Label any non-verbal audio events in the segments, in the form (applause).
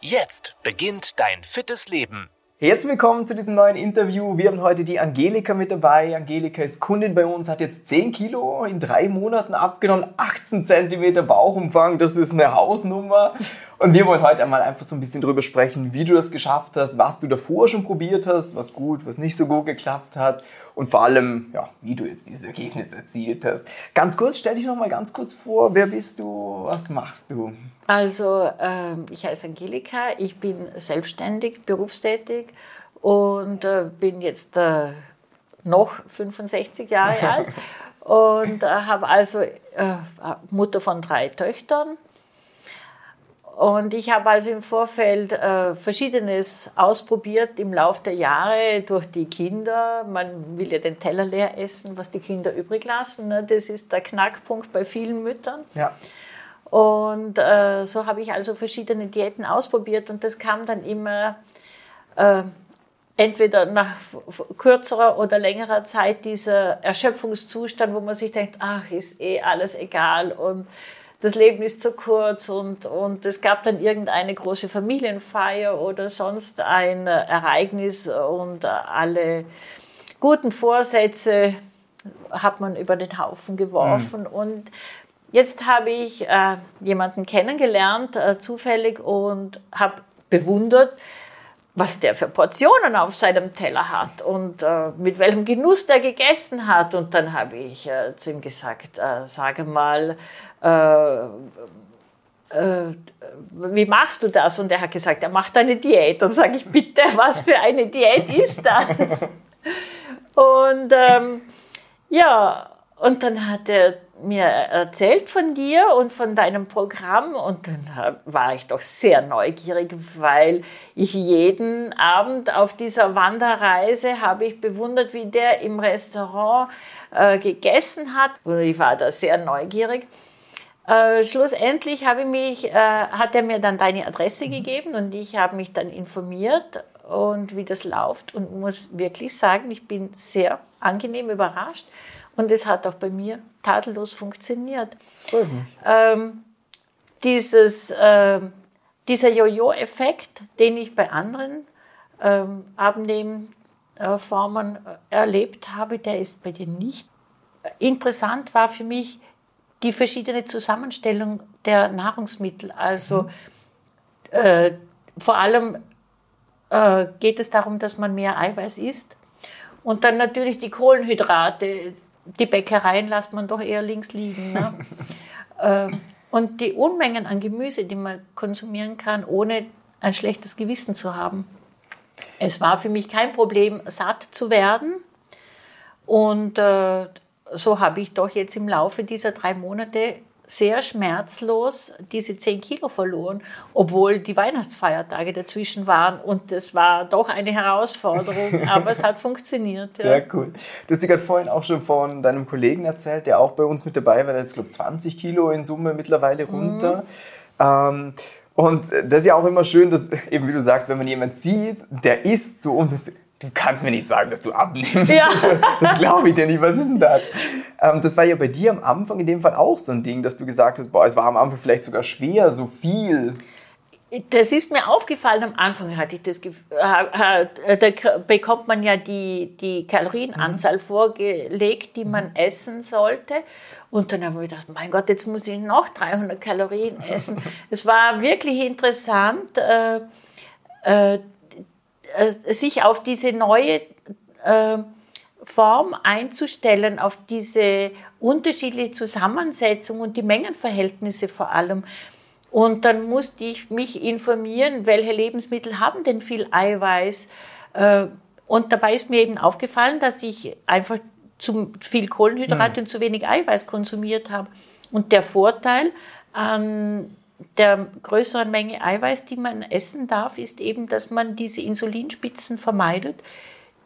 Jetzt beginnt dein fittes Leben. Herzlich willkommen zu diesem neuen Interview. Wir haben heute die Angelika mit dabei. Angelika ist Kundin bei uns, hat jetzt 10 Kilo in drei Monaten abgenommen, 18 Zentimeter Bauchumfang. Das ist eine Hausnummer. Und wir wollen heute einmal einfach so ein bisschen drüber sprechen, wie du das geschafft hast, was du davor schon probiert hast, was gut, was nicht so gut geklappt hat und vor allem, ja, wie du jetzt dieses Ergebnis erzielt hast. Ganz kurz, stell dich noch mal ganz kurz vor, wer bist du, was machst du? Also, äh, ich heiße Angelika, ich bin selbstständig, berufstätig und äh, bin jetzt äh, noch 65 Jahre (laughs) alt und äh, habe also Mutter von drei Töchtern und ich habe also im Vorfeld äh, Verschiedenes ausprobiert im Laufe der Jahre durch die Kinder. Man will ja den Teller leer essen, was die Kinder übrig lassen. Ne? Das ist der Knackpunkt bei vielen Müttern. Ja. Und äh, so habe ich also verschiedene Diäten ausprobiert und das kam dann immer äh, entweder nach kürzerer oder längerer Zeit dieser Erschöpfungszustand, wo man sich denkt, ach, ist eh alles egal und das Leben ist zu kurz und, und es gab dann irgendeine große Familienfeier oder sonst ein Ereignis und alle guten Vorsätze hat man über den Haufen geworfen. Mhm. Und jetzt habe ich äh, jemanden kennengelernt, äh, zufällig, und habe bewundert, was der für Portionen auf seinem Teller hat und äh, mit welchem Genuss der gegessen hat. Und dann habe ich äh, zu ihm gesagt, äh, sage mal, äh, äh, wie machst du das? Und er hat gesagt, er macht eine Diät. Und sage ich, bitte, was für eine Diät ist das? (laughs) Und ähm, ja, und dann hat er mir erzählt von dir und von deinem Programm und dann war ich doch sehr neugierig, weil ich jeden Abend auf dieser Wanderreise habe ich bewundert, wie der im Restaurant äh, gegessen hat und ich war da sehr neugierig. Äh, schlussendlich habe ich mich, äh, hat er mir dann deine Adresse mhm. gegeben und ich habe mich dann informiert und wie das läuft und muss wirklich sagen, ich bin sehr angenehm überrascht und es hat auch bei mir tadellos funktioniert. Das freut mich. Ähm, dieses, äh, dieser Jojo-Effekt, den ich bei anderen ähm, Abnehmformen äh, erlebt habe, der ist bei dir nicht. Interessant war für mich die verschiedene Zusammenstellung der Nahrungsmittel. Also mhm. äh, vor allem äh, geht es darum, dass man mehr Eiweiß isst. Und dann natürlich die Kohlenhydrate, die Bäckereien lässt man doch eher links liegen. Ne? (laughs) Ähm, und die Unmengen an Gemüse, die man konsumieren kann, ohne ein schlechtes Gewissen zu haben. Es war für mich kein Problem, satt zu werden. Und äh, so habe ich doch jetzt im Laufe dieser drei Monate sehr schmerzlos diese 10 Kilo verloren, obwohl die Weihnachtsfeiertage dazwischen waren. Und das war doch eine Herausforderung, (laughs) aber es hat funktioniert. Sehr cool. Du hast dir gerade vorhin auch schon von deinem Kollegen erzählt, der auch bei uns mit dabei war, der jetzt, glaube ich, 20 Kilo in Summe mittlerweile mhm. runter. Mhm. Ähm, und das ist ja auch immer schön, dass, eben wie du sagst, wenn man jemanden sieht, der isst so und das du kannst mir nicht sagen, dass du abnimmst. Ja. Das, glaube ich dir nicht. Was ist denn das? Ähm, das war ja bei dir am Anfang in dem Fall auch so ein Ding, dass du gesagt hast, boah, es war am Anfang vielleicht sogar schwer, so viel. Das ist mir aufgefallen, am Anfang hatte ich das Gefühl, äh, da bekommt man ja die, die Kalorienanzahl mhm. vorgelegt, die man mhm. essen sollte. Und dann habe ich gedacht, mein Gott, jetzt muss ich noch 300 Kalorien essen. (laughs) es war wirklich interessant, äh, äh, äh, sich auf diese neue äh, Form einzustellen, auf diese unterschiedliche Zusammensetzung und die Mengenverhältnisse vor allem. Und dann musste ich mich informieren, welche Lebensmittel haben denn viel Eiweiß. Äh, und dabei ist mir eben aufgefallen, dass ich einfach zu viel Kohlenhydrate mhm. und zu wenig Eiweiß konsumiert habe. Und der Vorteil an der größeren Menge Eiweiß, die man essen darf, ist eben, dass man diese Insulinspitzen vermeidet,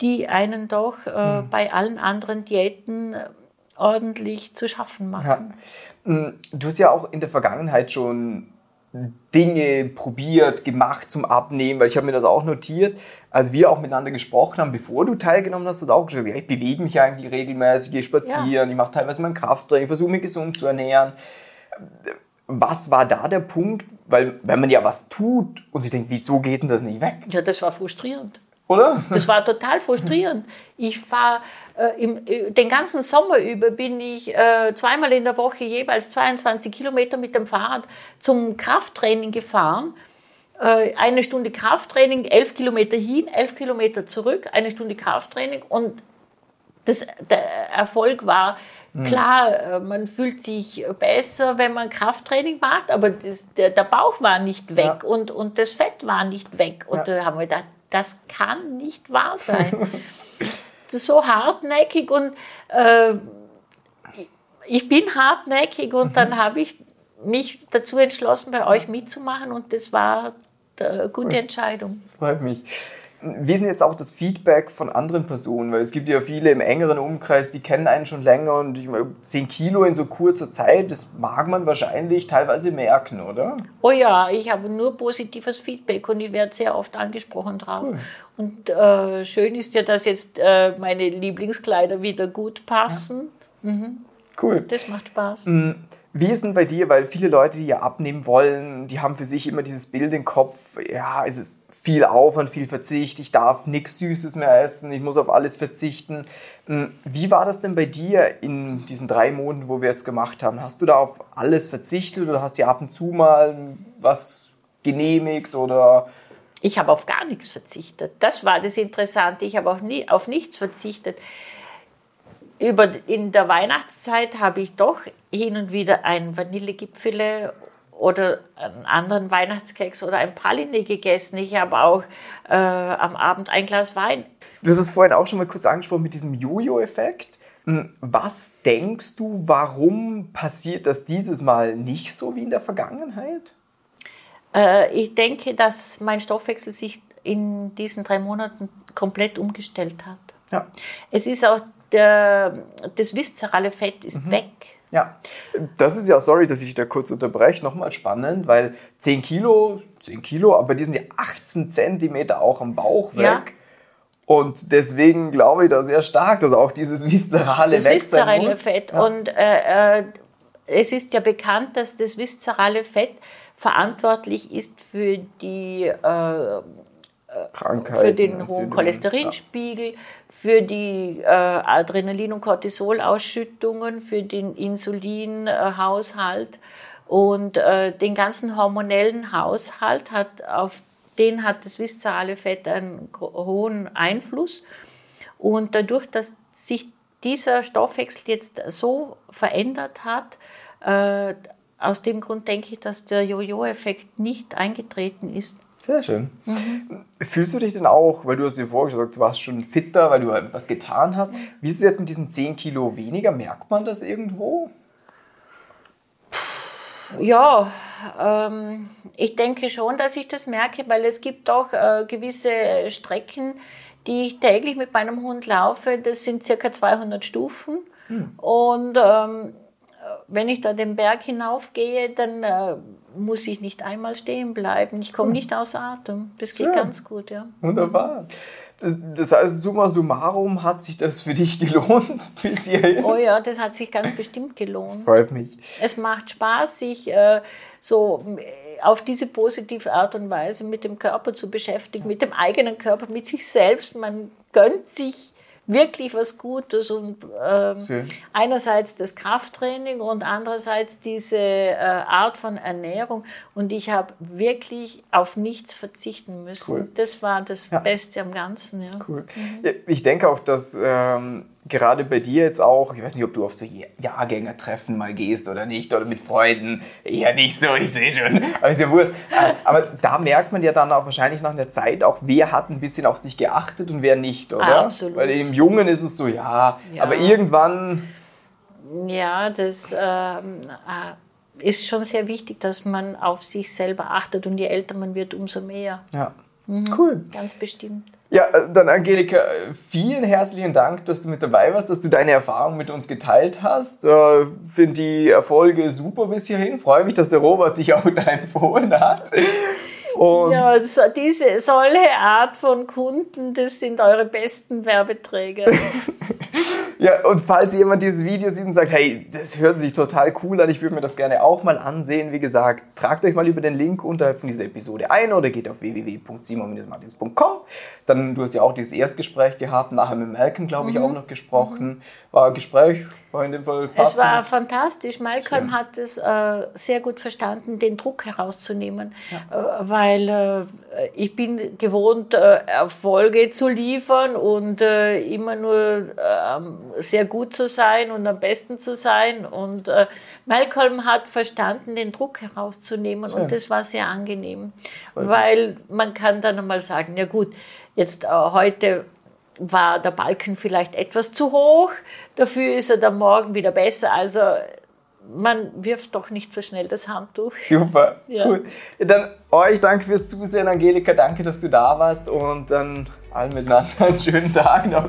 die einen doch äh, mhm. bei allen anderen Diäten ordentlich zu schaffen machen. Ja. Mm, du hast ja auch in der Vergangenheit schon Dinge probiert, gemacht zum Abnehmen, weil ich habe mir das auch notiert, als wir auch miteinander gesprochen haben, bevor du teilgenommen hast, hast du auch gesagt, ich bewege mich eigentlich regelmäßig, gehe spazieren, ja. ich mache teilweise mein Krafttraining, versuche mich gesund zu ernähren. Was war da der Punkt? Weil wenn man ja was tut und sich denkt, wieso geht denn das nicht weg? Ja, das war frustrierend. Oder? Das war total frustrierend. Ich fahre äh, äh, den ganzen Sommer über bin ich äh, zweimal in der Woche jeweils 22 Kilometer mit dem Fahrrad zum Krafttraining gefahren. Äh, eine Stunde Krafttraining, elf Kilometer hin, elf Kilometer zurück, eine Stunde Krafttraining und das, der Erfolg war klar, äh, man fühlt sich besser, wenn man Krafttraining macht, aber das, der, der, Bauch war nicht weg ja. und, und das Fett war nicht weg. Und ja. da haben wir gedacht, das kann nicht wahr sein. (laughs) das ist so hartnäckig und äh, ich bin hartnäckig und mhm. dann habe ich mich dazu entschlossen, bei euch mitzumachen und das war eine gute Entscheidung. Das freut mich. Wie ist denn jetzt auch das Feedback von anderen Personen? Weil es gibt ja viele im engeren Umkreis, die kennen einen schon länger und ich meine, 10 Kilo in so kurzer Zeit, das mag man wahrscheinlich teilweise merken, oder? Oh ja, ich habe nur positives Feedback und ich werde sehr oft angesprochen drauf. Cool. Und äh, schön ist ja, dass jetzt äh, meine Lieblingskleider wieder gut passen. Ja. Mhm. Cool. Das macht Spaß. Mhm. Wie ist denn bei dir? Weil viele Leute, die ja abnehmen wollen, die haben für sich immer dieses Bild im Kopf, ja, es ist viel Aufwand, viel Verzicht, ich darf nichts Süßes mehr essen, ich muss auf alles verzichten. Hm, wie war das denn bei dir in diesen drei Monaten, wo wir jetzt gemacht haben? Hast du da auf alles verzichtet oder hast du ab und zu mal was genehmigt oder? Ich habe auf gar nichts verzichtet. Das war das Interessante. Ich habe auch nie, auf nichts verzichtet. Über, in der Weihnachtszeit habe ich doch hin und wieder ein Vanillegipfele oder einen anderen Weihnachtskeks oder ein Praline gegessen. Ich habe auch äh, am Abend ein Glas Wein. Du hast es vorhin auch schon mal kurz angesprochen mit diesem Jojo-Effekt. Hm, was denkst du, warum passiert das dieses Mal nicht so wie in der Vergangenheit? Äh, ich denke, dass mein Stoffwechsel sich in diesen drei Monaten komplett umgestellt hat. Ja. Es ist auch der, das viszerale Fett ist mhm. weg. Ja, das ist ja, sorry, dass ich da kurz unterbreche, nochmal spannend, weil 10 Kilo, 10 Kilo, aber die sind ja 18 Zentimeter auch am Bauch weg. Ja. Und deswegen glaube ich da sehr stark, dass auch dieses viszerale das viszerale Fett. Ja. Und äh, äh, es ist ja bekannt, dass das viszerale Fett verantwortlich ist für die äh, für den hohen Cholesterinspiegel, ja. für die äh, Adrenalin- und Cortisolausschüttungen, für den Insulinhaushalt und äh, den ganzen hormonellen Haushalt hat auf den hat das viszerale Fett einen hohen Einfluss und dadurch, dass sich dieser Stoffwechsel jetzt so verändert hat, äh, aus dem Grund denke ich, dass der Jojo-Effekt nicht eingetreten ist. Sehr schön. Mhm. Fühlst du dich denn auch, weil du hast dir vorher gesagt, du warst schon fitter, weil du was getan hast. Wie ist es jetzt mit diesen 10 Kilo weniger? Merkt man das irgendwo? Ja, ähm, ich denke schon, dass ich das merke, weil es gibt auch äh, gewisse Strecken, die ich täglich mit meinem Hund laufe. Das sind circa 200 Stufen. Hm. Und ähm, wenn ich da den Berg hinaufgehe, dann äh, muss ich nicht einmal stehen bleiben. Ich komme hm. nicht aus Atem. Das geht ja. ganz gut, ja. Wunderbar. Das, das, heißt, summa summarum hat sich das für dich (laughs) gelohnt bis hierhin? Oh ja, das hat sich ganz bestimmt gelohnt. Das freut mich. Es macht Spaß, sich äh, so äh, auf diese positive Art und Weise mit dem Körper zu beschäftigen, mit dem eigenen Körper, mit sich selbst. Man gönnt sich wirklich was Gutes und ähm, einerseits das Krafttraining und andererseits diese äh, Art von Ernährung und ich habe wirklich auf nichts verzichten müssen. Cool. Das war das ja. Beste am Ganzen. Ja. Cool. Mhm. Ich denke auch, dass ähm, gerade bei dir jetzt auch, ich weiß nicht, ob du auf so Jahrgängertreffen mal gehst oder nicht, oder mit Freunden, eher nicht so, ich sehe schon, aber ist ja Wurst. Äh, aber da merkt man ja dann auch wahrscheinlich nach einer Zeit auch, wer hat ein bisschen auf sich geachtet und wer nicht, oder? Ah, absolut. Weil im Jungen ist es so, ja, ja. aber irgendwann... Ja, das... Ähm, äh, ist schon sehr wichtig, dass man auf sich selber achtet und je älter man wird, umso mehr. Ja. Cool. Ganz bestimmt. Ja, äh, dann Angelika, vielen herzlichen Dank, dass du mit dabei warst, dass du deine Erfahrung mit uns geteilt hast. Äh, Finde die Erfolge super bis hierhin. Freue mich, dass der Robert dich auch (laughs) da empfohlen hat. Und ja, so, diese solche Art von Kunden, das sind eure besten Werbeträger. (laughs) ja, und falls jemand dieses Video sieht und sagt, hey, das hört sich total cool an, ich würde mir das gerne auch mal ansehen, wie gesagt, tragt euch mal über den Link unterhalb von dieser Episode ein oder geht auf www.simon-martins.com. Dann, du hast ja auch dieses Erstgespräch gehabt, nachher mit Malcolm, glaube ich, mhm. auch noch gesprochen. Mhm. War ein Gespräch, war in dem Fall passend. Es war fantastisch. Malcolm ja. hat es äh, sehr gut verstanden, den Druck herauszunehmen, ja. äh, weil äh, ich bin gewohnt, äh, Erfolge zu liefern und äh, immer nur ähm, sehr gut zu sein und am besten zu sein. Und äh, Malcolm hat verstanden, den Druck herauszunehmen Schön. und das war sehr angenehm, weil man kann dann einmal sagen, ja gut, jetzt heute war der Balken vielleicht etwas zu hoch, dafür ist er dann morgen wieder besser. Also man wirft doch nicht so schnell das Handtuch. Super, ja. cool. Dann euch danke fürs Zusehen, Angelika, danke, dass du da warst und dann allen miteinander einen schönen Tag noch.